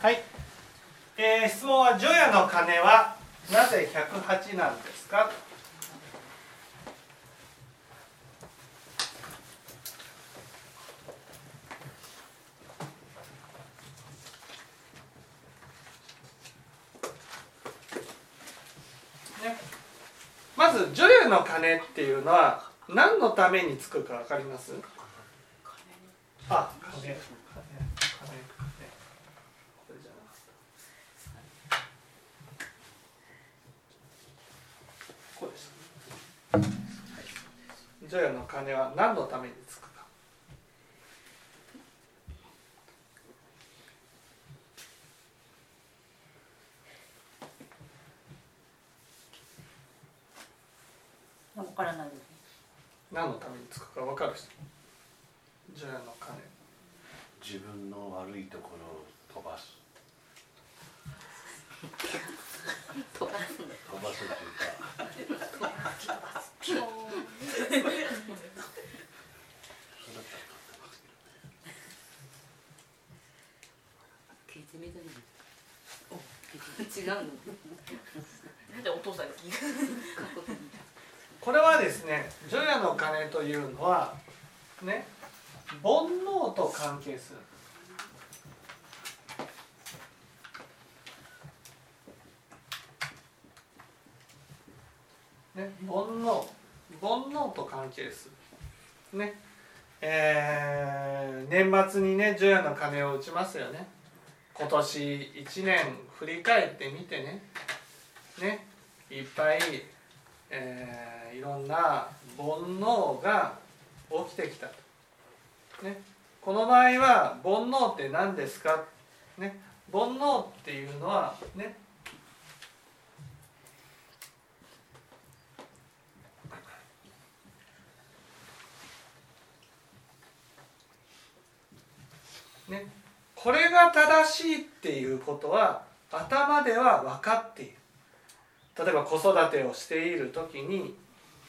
はい、えー質問は「除夜の鐘はなぜ108なんですか?」ね、まず除夜の鐘っていうのは何のためにつくか分かります？あ鐘鐘鐘鐘これじゃなかったこうです除夜の鐘は何のためにつくか。わからないです。ね。何のためにつくか分かる人？除夜の鐘自分の悪いところを飛ばす 飛ばすんだ。飛ばすっていうか。違うの？なんでお父さん。これはですね除夜の鐘というのはね煩悩と関係するね煩悩煩悩と関係する。ね。えー年末にね除夜の鐘を打ちますよね。今年1年振り返ってみてね。ね。いっぱいえーいろんな煩悩が起きてきたと、ね、この場合は煩悩って何ですか、ね、煩悩っていうのはね。ね。これが正しいっていうことは頭では分かっている。例えば子育てをしている時に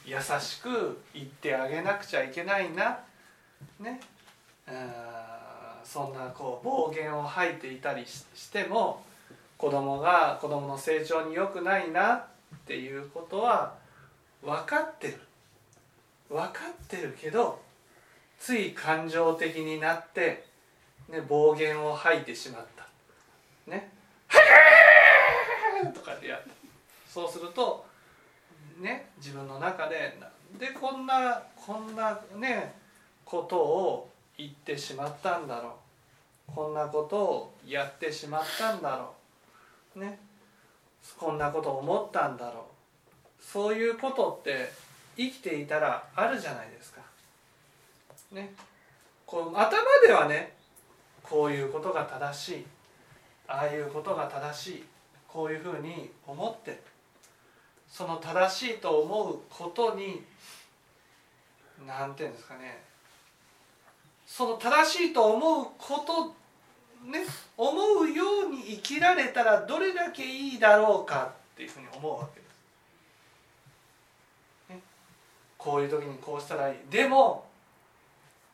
優しく言ってあげなくちゃいけないな。ね。あそんなこう暴言を吐いていたりししても子供が子供の成長に良くないな。っていうことは分かってる。分かってるけどつい感情的になって、ね、暴言を吐いてしまった。ね「はーとかってやったそうするとね自分の中ででこんなこんなねことを言ってしまったんだろう。こんなことをやってしまったんだろう。ね。こんなこと思ったんだろう。そういうことって生きていたらあるじゃないですか。ね。こう頭ではねこういうことが正しい。ああいうことが正しい。こういうふうに思って。その正しいと思うことに何て言うんですかね。その正しいと思うことね思うように生きられたらどれだけいいだろうかっていうふうに思うわけです。ね、こういう時にこうしたらいい。でも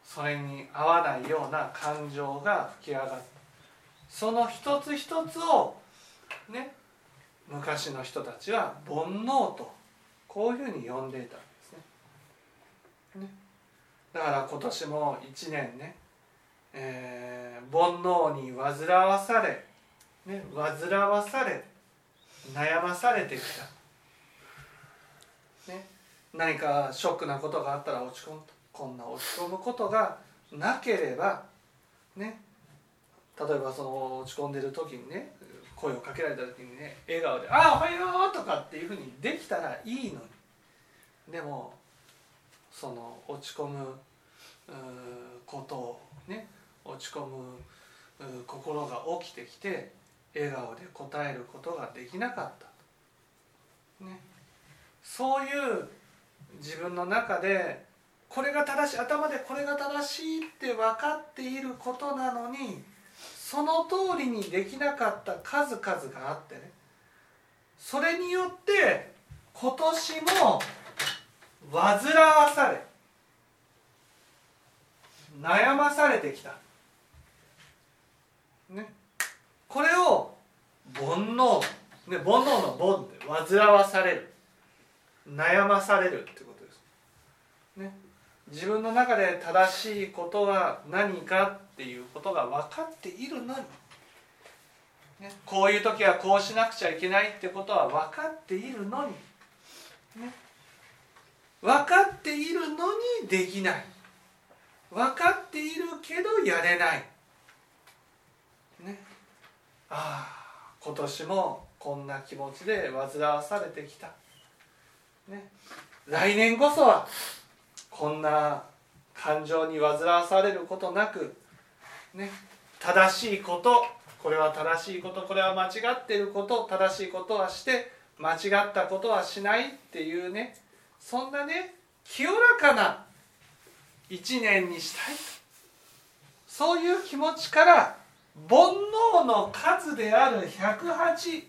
それに合わないような感情が吹き上がる。その一つ一つをね昔の人たちは煩悩とこういうふうに呼んでいたんですね。ね。だから今年も1年ね、えー煩悩に煩わされ、ね、煩わされ悩まされてきた、ね、何かショックなことがあったら落ち込むと。こんな落ち込むことがなければね例えばその落ち込んでる時にね声をかけられた時にね笑顔で「ああおはよう!」とかっていうふうにできたらいいのにでもその落ち込むことをね落ち込む心が起きてきて笑顔で答えることができなかった、ね、そういう自分の中でこれが正しい頭でこれが正しいって分かっていることなのにその通りにできなかった数々があってね。それによって今年も煩わされ悩まされてきた、ね、これを煩悩、ね、煩悩の煩で煩わされる。悩まされるってこと、自分の中で正しいことは何かっていうことが分かっているのに、ね、こういう時はこうしなくちゃいけないってことは分かっているのに、ね、分かっているのにできない。分かっているけどやれない。ねああ今年もこんな気持ちで煩わされてきた、ね、来年こそはこんな感情に煩わされることなく、ね、正しいことこれは正しいことこれは間違っていること正しいことはして間違ったことはしないっていうねそんなね清らかな一年にしたいそういう気持ちから煩悩の数である108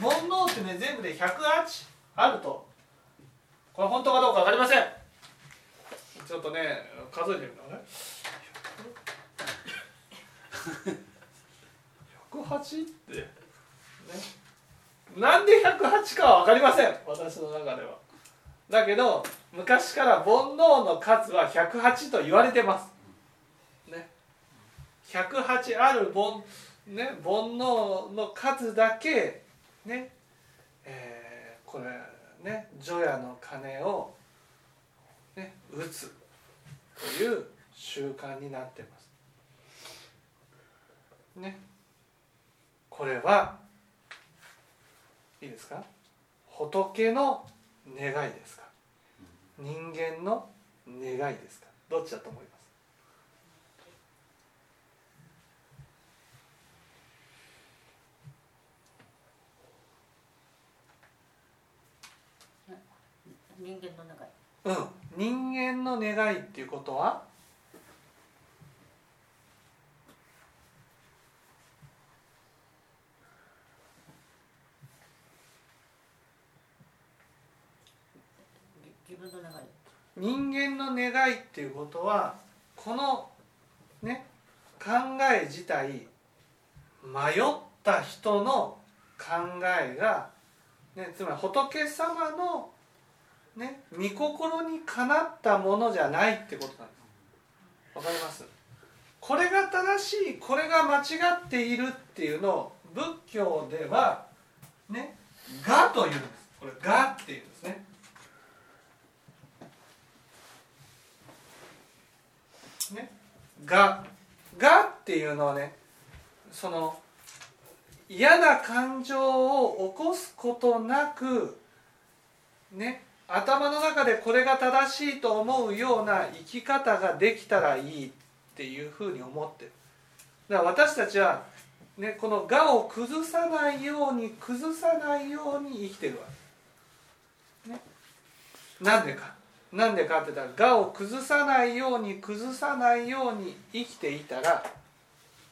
煩悩ってね全部で108あると。これ本当かどうか分かりません。ちょっとね数えてみたね。108って。ね。なんで108かは分かりません。私の中では。だけど昔から煩悩の数は108と言われてます。ね。108ある煩,、ね、煩悩の数だけね。えー、これね除夜の鐘を、ね、打つという習慣になってます。ねこれはいいですか？仏の願いですか？人間の願いですか？どっちだと思います？人間のうん人間の願いっていうことは？人間の願いっていうことはこのね考え自体迷った人の考えが、ね、つまり仏様の、ね、御心にかなったものじゃないってことなんです。わかります？これが正しいこれが間違っているっていうのを仏教ではね「が」というんです。これ「が」っていうんですね。ね、ががっていうのはねその嫌な感情を起こすことなくね頭の中でこれが正しいと思うような生き方ができたらいいっていうふうに思ってる。だから私たちは、ね、この「が」を崩さないように崩さないように生きてるわ。け、ね、なんでか。なんでかって言ったら「が」を崩さないように崩さないように生きていたら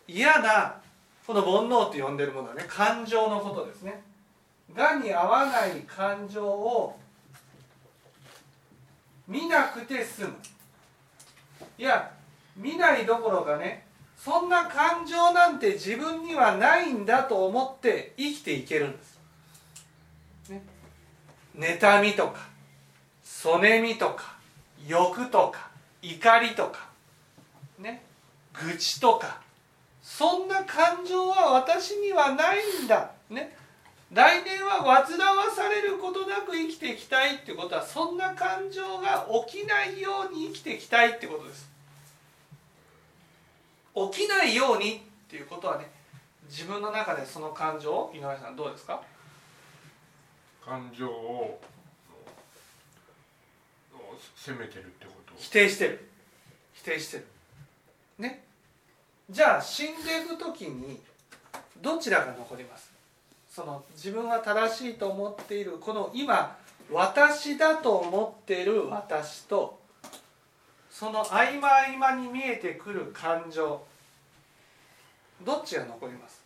嫌なこの煩悩って呼んでるものはね感情のことですね。がに合わない感情を見なくて済む。いや見ないどころかねそんな感情なんて自分にはないんだと思って生きていけるんです。ね、妬みとかそねみとか欲とか怒りとかね。愚痴とかそんな感情は私にはないんだ。ね。来年は煩わされることなく生きていきたいっていうことはそんな感情が起きないように生きていきたいってことです。起きないようにっていうことはね自分の中でその感情井上さんどうですか？感情を責めてるってこと？否定してる。否定してる。ね。じゃあ死んでいく時にどちらが残ります？その自分が正しいと思っているこの今私だと思っている私とその合間合間に見えてくる感情どっちが残ります？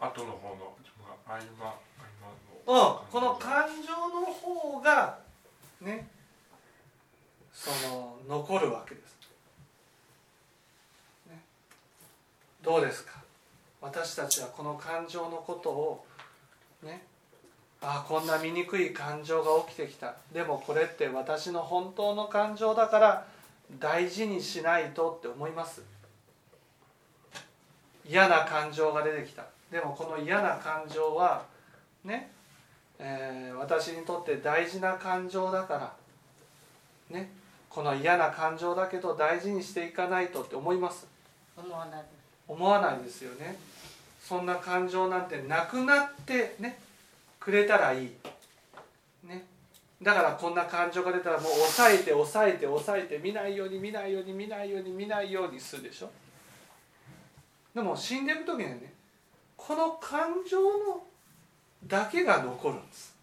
後の方の自分が合間合うん間のこの感情の方がねその残るわけですどうですか？私たちはこの感情のことをねああこんな醜い感情が起きてきた。でもこれって私の本当の感情だから大事にしないとって思います。嫌な感情が出てきた。でもこの嫌な感情はね、えー私にとって大事な感情だからねこの嫌な感情だけど大事にしていかないとって思います。思わない。思わないですよね。そんな感情なんてなくなってねくれたらいい。ね。だからこんな感情が出たらもう抑えて抑えて抑えて見ないように見ないように見ないように見ないようにするでしょ。でも死んでいく時にはねこの感情のだけが残るんです。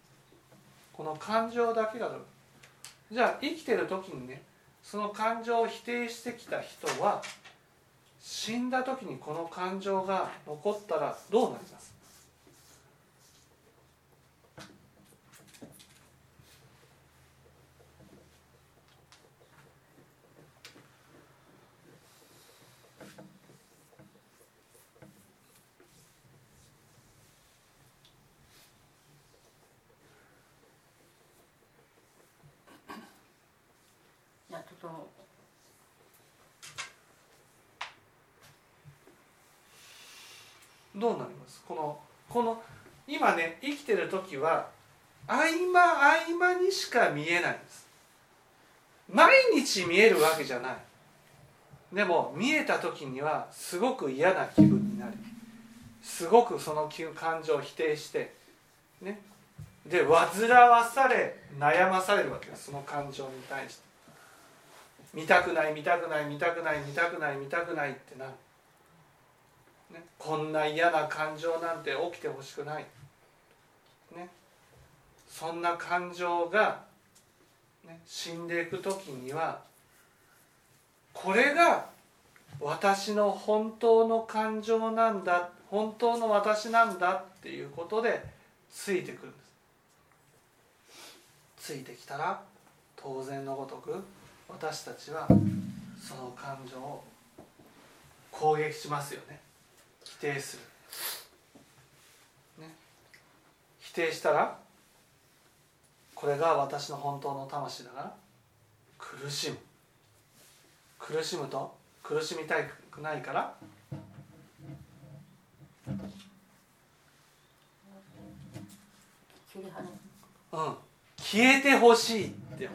この感情だけが残る。じゃあ生きてる時にねその感情を否定してきた人は死んだ時にこの感情が残ったらどうなりますいやちょっとどうなりますこのこの今ね生きてる時は合間合間にしか見えないんです。毎日見えるわけじゃない。でも見えた時にはすごく嫌な気分になりすごくその感情を否定してね。で煩わされ悩まされるわけですその感情に対して。見たくない見たくない見たくない見たくない見たくないってなる。ね、こんな嫌な感情なんて起きてほしくない、ね、そんな感情が、ね、死んでいく時にはこれが私の本当の感情なんだ本当の私なんだっていうことでついてくるんです。ついてきたら当然のごとく私たちはその感情を攻撃しますよね。否定する、ね、否定したらこれが私の本当の魂だから苦しむ。苦しむと苦しみたくないからうん。消えてほしいって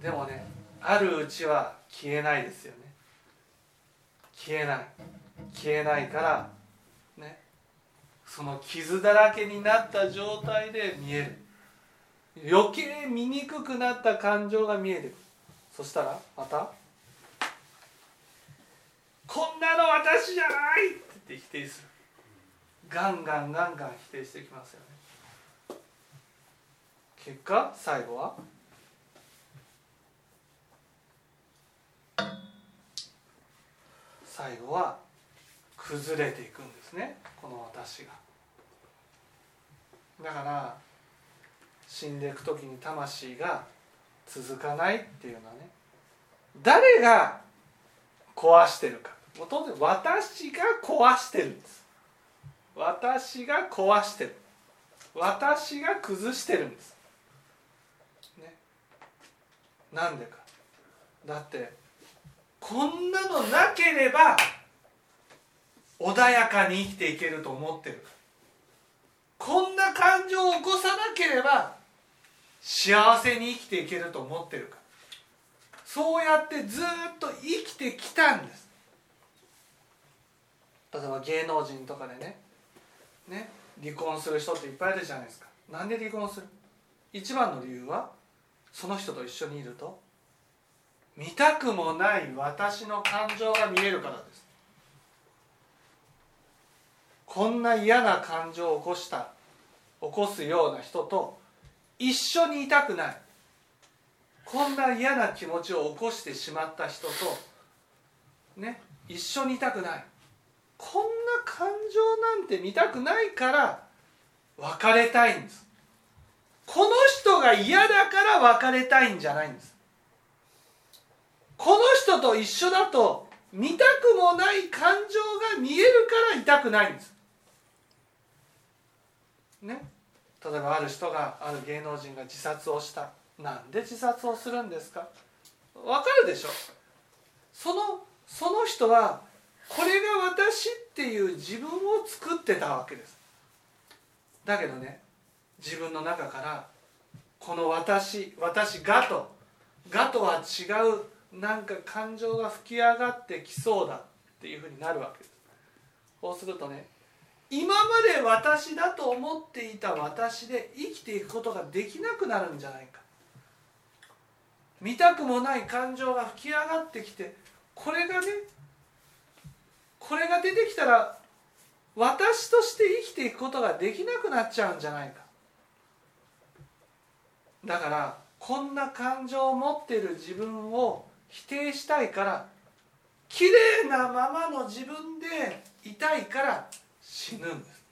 でもねあるうちは消えないですよね。消えない。消えないからねその傷だらけになった状態で見える。余計醜くくなった感情が見えてくる。そしたらまた「こんなの私じゃない!」って否定する。ガンガンガンガン否定してきますよね。結果最後は最後は崩れていくんですねこの私が。だから死んでいく時に魂が続かないっていうのはね誰が壊してるか。もう当然私が壊してるんです。私が壊してる。私が崩してるんです。ね。なんでか。だってこんなのなければ穏やかに生きていけると思ってる。こんな感情を起こさなければ幸せに生きていけると思ってるか。そうやってずっと生きてきたんです。例えば芸能人とかでね。ね。離婚する人っていっぱいいるじゃないですか。なんで離婚する？一番の理由はその人と一緒にいると。見たくもない私の感情が見えるからです。こんな嫌な感情を起こした起こすような人と一緒にいたくない。こんな嫌な気持ちを起こしてしまった人とね一緒にいたくない。こんな感情なんて見たくないから別れたいんです。この人が嫌だから別れたいんじゃないんです。この人と一緒だと見たくもない感情が見えるから痛くないんです。ね。例えばある人がある芸能人が自殺をした。なんで自殺をするんですか？わかるでしょ？そのその人はこれが私っていう自分を作ってたわけです。だけどね自分の中からこの私私がとがとは違うなんか感情が吹き上がってきそうだっていうふうになるわけです。そうするとね今まで私だと思っていた私で生きていくことができなくなるんじゃないか。見たくもない感情が吹き上がってきてこれがねこれが出てきたら私として生きていくことができなくなっちゃうんじゃないか。だからこんな感情を持っている自分を否定したいから綺麗なままの自分でいたいから死ぬんです。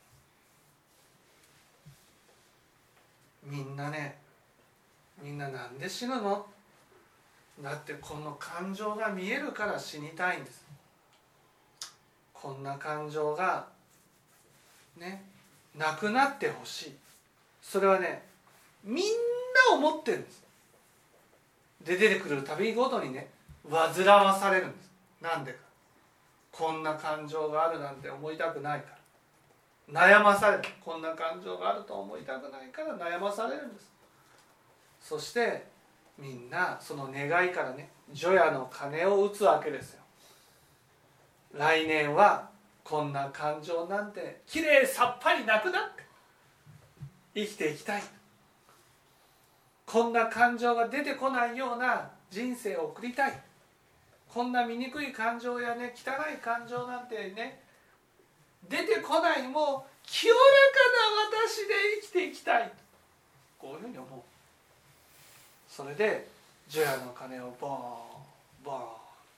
みんなねみんななんで死ぬの？だってこの感情が見えるから死にたいんです。こんな感情がねなくなってほしい。それはねみんな思ってるんです。で出てくる旅ごとにね煩わされるんです。なんでか。こんな感情があるなんて思いたくないから。悩まされるこんな感情があると思いたくないから悩まされるんです。そしてみんなその願いからね除夜の鐘を打つわけですよ。来年はこんな感情なんてきれいさっぱりなくなって生きていきたい。こんな感情が出てこないような人生を送りたい。こんな醜い感情やね汚い感情なんてね出てこないもう清らかな私で生きていきたい。こういうふうに思う。それで除夜の鐘をボーンボーン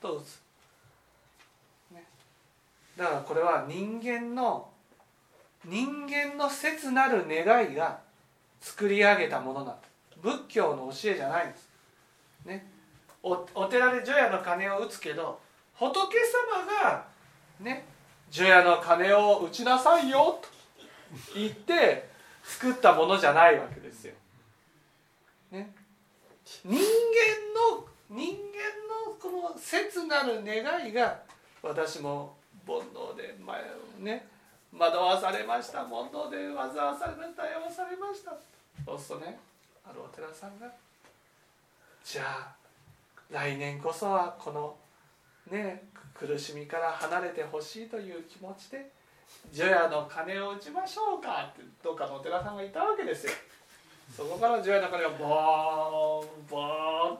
と打つ、ね、だからこれは人間の人間の切なる願いが作り上げたものなんだ。仏教の教えじゃないんです。ね。おお寺で除夜の鐘を打つけど仏様がね除夜の鐘を打ちなさいよと言って作ったものじゃないわけですよ。ね、人間の人間のこの切なる願いが私も煩悩で前ね。惑わされました。煩悩で煩わされました悩まされました。そうするとねあるお寺さんがじゃあ来年こそはこのね苦しみから離れてほしいという気持ちで除夜の鐘を打ちましょうかってどっかのお寺さんがいたわけですよ。そこから除夜の鐘がボーンボーン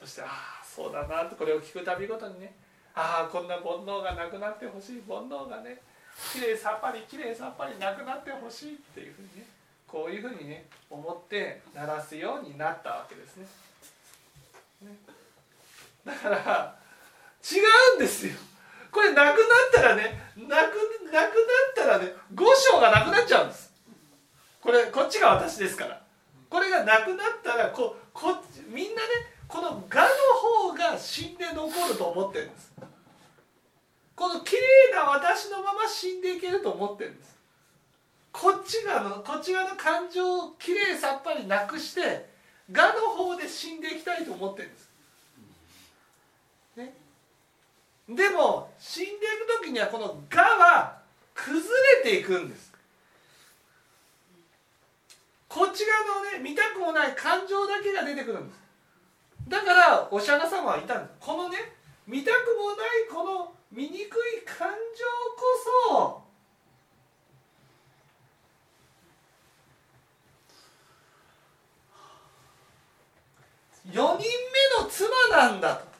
そしてああそうだなとこれを聞くたびごとにね。ああこんな煩悩がなくなってほしい煩悩がねきれいさっぱりきれいさっぱりなくなってほしいっていうふうにねこういうふうにね思って鳴らすようになったわけですね。ね。だから違うんですよ。これなくなったらねなくなくなったらね五章がなくなっちゃうんです。これこっちが私ですから。これがなくなったらここみんなねこの「が」の方が死んで残ると思ってるんです。この綺麗な私のまま死んでいけると思ってるんです。こっち側のこっち側の感情をきれいさっぱりなくして「が」の方で死んでいきたいと思ってるんです。ね、でも死んでいく時にはこの「が」は崩れていくんです。こっち側のね見たくもない感情だけが出てくるんです。だからお釈迦様は言ったんです。このね見たくもないこの醜い感情こそ4人目の妻なんだと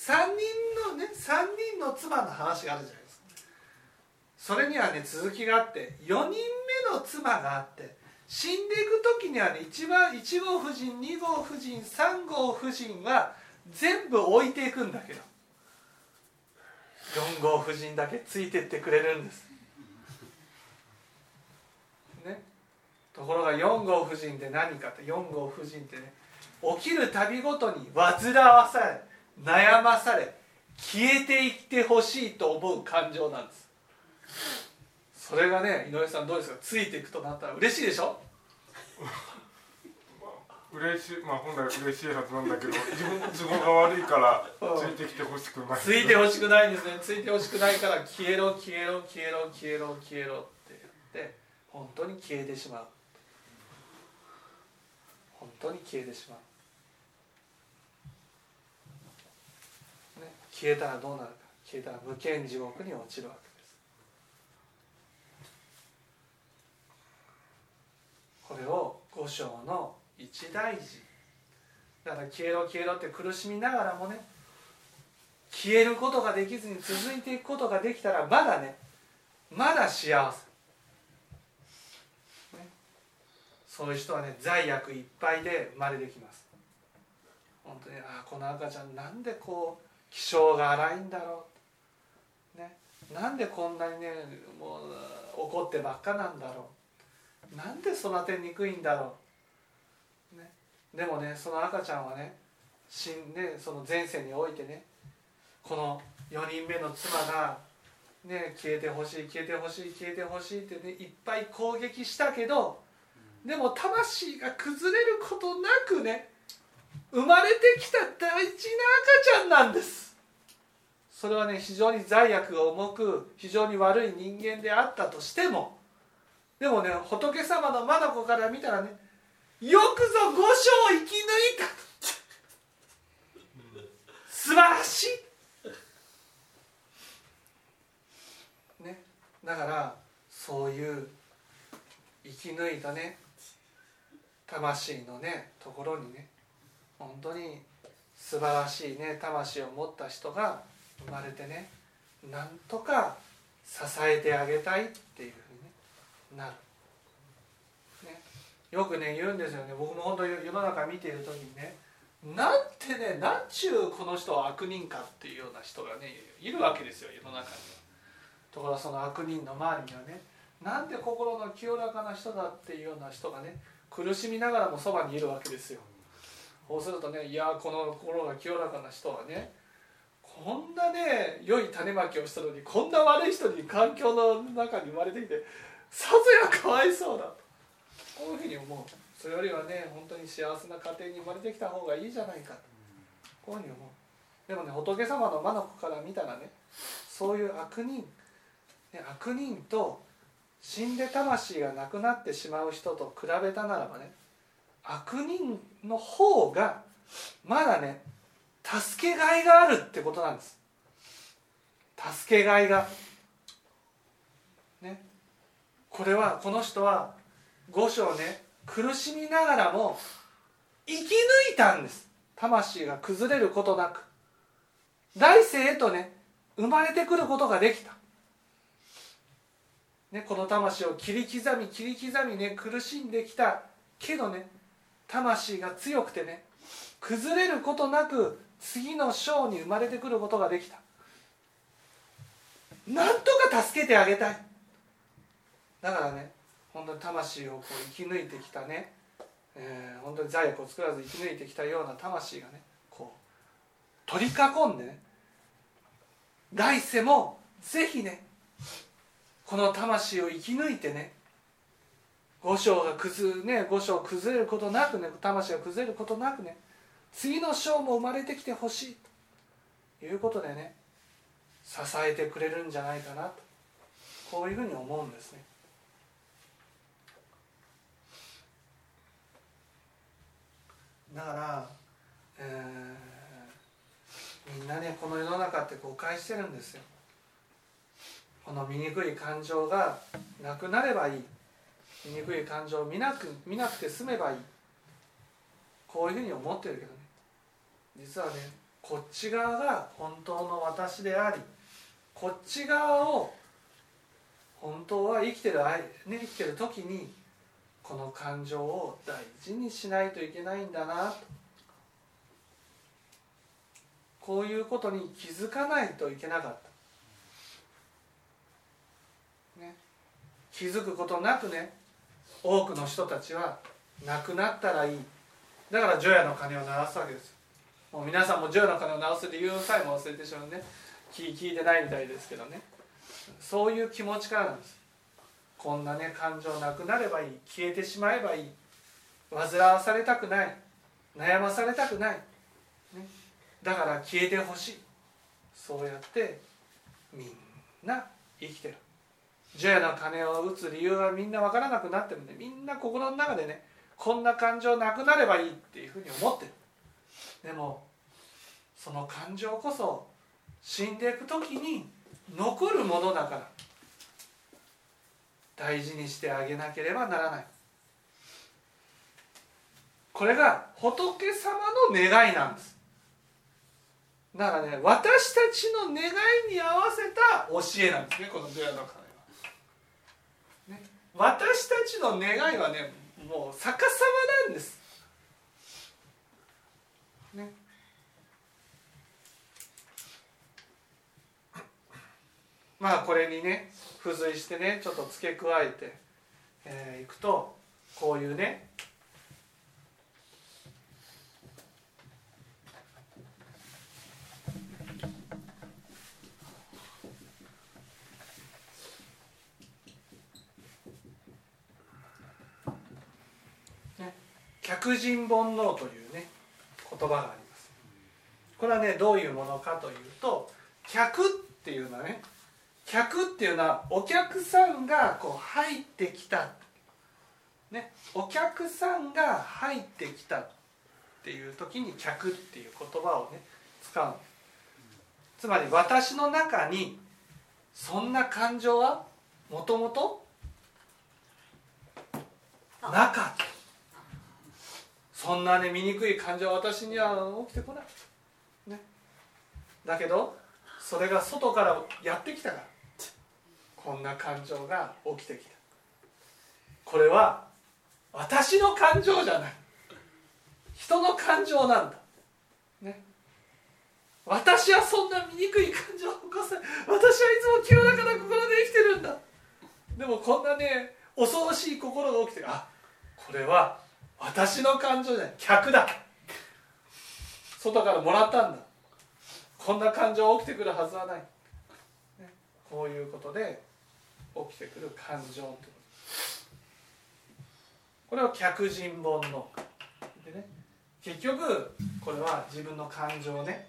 3人のね3人の妻の話があるじゃないですか。それにはね続きがあって4人目の妻があって死んでいく時にはね一番1号夫人2号夫人3号夫人は全部置いていくんだけど。4号夫人だけついてってくれるんです。ね。ところが4号夫人って何かって4号夫人ってね起きるたびごとに煩わされ悩まされ消えていってほしいと思う感情なんです。それがね井上さんどうですか？ついていくとなったら嬉しいでしょ？嬉しいまあ本来嬉しいはずなんだけど自分の都合が悪いからついてきてほしくない。ついてほしくないんですね。ついてほしくないから消えろ消えろ消えろ消えろ消えろって言って本当に消えてしまう。本当に消えてしまう、ね、消えたらどうなるか。消えたら無間地獄に落ちるわけです。これを五章の一大事。だから消えろ消えろって苦しみながらもね消えることができずに続いていくことができたらまだねまだ幸せ、ね、そういう人はね罪悪いっぱいで生まれてきます。本当にああこの赤ちゃんなんでこう気性が荒いんだろう、ね、なんでこんなにねもう怒ってばっかなんだろう。なんで育てにくいんだろう、ね、でもねその赤ちゃんはね死んでその前世においてねこの4人目の妻が、ね、消えてほしい消えてほしい消えてほしいってねいっぱい攻撃したけどでも魂が崩れることなくね生まれてきた大事な赤ちゃんなんです。それはね非常に罪悪が重く非常に悪い人間であったとしてもでもね仏様の眼から見たらねよくぞ五章生き抜いた素晴らしい。ねだからそういう生き抜いたね魂のねところにね本当に素晴らしいね魂を持った人が生まれてねなんとか支えてあげたいっていうふうに、ね、なる、ね、よくね言うんですよね僕も本当に世の中見ている時にねなんてねなんちゅうこの人は悪人かっていうような人がねいるわけですよ世の中には。ところがその悪人の周りにはねなんで心の清らかな人だっていうような人がね苦しみながらもそばにいるわけですよ。そうするとねいやこの心が清らかな人はねこんなね良い種まきをしたのにこんな悪い人に環境の中に生まれてきてさぞやかわいそうだと。こういうふうに思う。それよりはね本当に幸せな家庭に生まれてきた方がいいじゃないかと。こういうふうに思う。でもね仏様の眼から見たらねそういう悪人、ね、悪人と死んで魂がなくなってしまう人と比べたならばね悪人の方がまだね助けがいがあるってことなんです。助けがいが。ね。これはこの人は五章ね苦しみながらも生き抜いたんです。魂が崩れることなく。来世へとね生まれてくることができた、ね、この魂を切り刻み切り刻みね苦しんできたけどね魂が強くてね崩れることなく次の章に生まれてくることができた。なんとか助けてあげたい。だからね本当に魂をこう生き抜いてきたね、えー、本当に罪悪を作らず生き抜いてきたような魂がねこう取り囲んでね来世もぜひねこの魂を生き抜いてね五章が崩,、ね、五章崩れることなくね魂が崩れることなくね次の章も生まれてきてほしいということでね支えてくれるんじゃないかなとこういうふうに思うんですね。だから、えー、みんなねこの世の中って誤解してるんですよ。この醜い感情がなくなればいい醜い感情を見なく見なくて済めばいい。こういうふうに思ってるけどね。実はねこっち側が本当の私でありこっち側を本当は生きてる、ね、生きてる時にこの感情を大事にしないといけないんだな。とこういうことに気づかないといけなかった、ね、気づくことなくね。多くの人たちは亡くなったらいい。だから除夜の鐘を鳴らすわけです。もう皆さんもジョーの鐘を直す理由さえも忘れてしまうね。聞聞いてないみたいですけどね。そういう気持ちからなんです。こんなね感情なくなればいい。消えてしまえばいい。煩わされたくない。悩まされたくない、ね、だから消えてほしい。そうやってみんな生きてる。除夜の鐘を打つ理由はみんな分からなくなってもねみんな心の中でねこんな感情なくなればいいっていうふうに思ってる。でもその感情こそ死んでいく時に残るものだから大事にしてあげなければならない。これが仏様の願いなんです。だからね私たちの願いに合わせた教えなんですねこの「ドヤの鐘」、私たちの願いはねもう逆さまなんです。ね。まあこれにね付随してねちょっと付け加えてい、えー、くとこういうね客人煩悩というね言葉があります。これはねどういうものかというと客っていうのはね客っていうのはお客さんがこう入ってきた、ね、お客さんが入ってきたっていう時に客っていう言葉をね使うつまり私の中にそんな感情はもともとなかったそんなね醜い感情は私には起きてこない、ね、だけどそれが外からやってきたからこんな感情が起きてきた。これは私の感情じゃない。人の感情なんだ。ね。私はそんな醜い感情を起こせ私はいつも清らかな心で生きてるんだ。でもこんなね恐ろしい心が起きてあこれは私の感情じゃない。客だ外からもらったんだ。こんな感情起きてくるはずはない、ね、こういうことで起きてくる感情と。これを客人煩悩でね。結局これは自分の感情ね。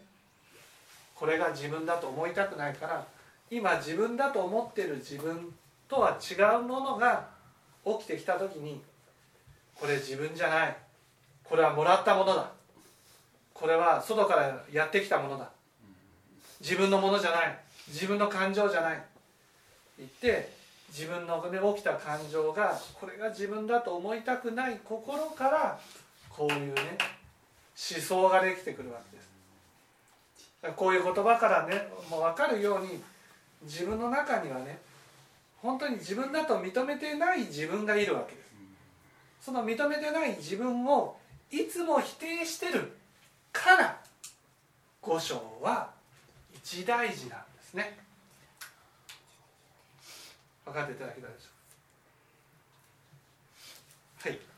これが自分だと思いたくないから今自分だと思ってる自分とは違うものが起きてきた時にこれ自分じゃない。これはもらったものだ。これは外からやってきたものだ。自分のものじゃない。自分の感情じゃない。言って自分の起きた感情がこれが自分だと思いたくない。心からこういうね思想ができてくるわけです。こういう言葉からねもう分かるように自分の中にはね本当に自分だと認めてない自分がいるわけです。その認めてない自分をいつも否定してるから五章は一大事なんですね。分かっていただけたでしょうか？はい。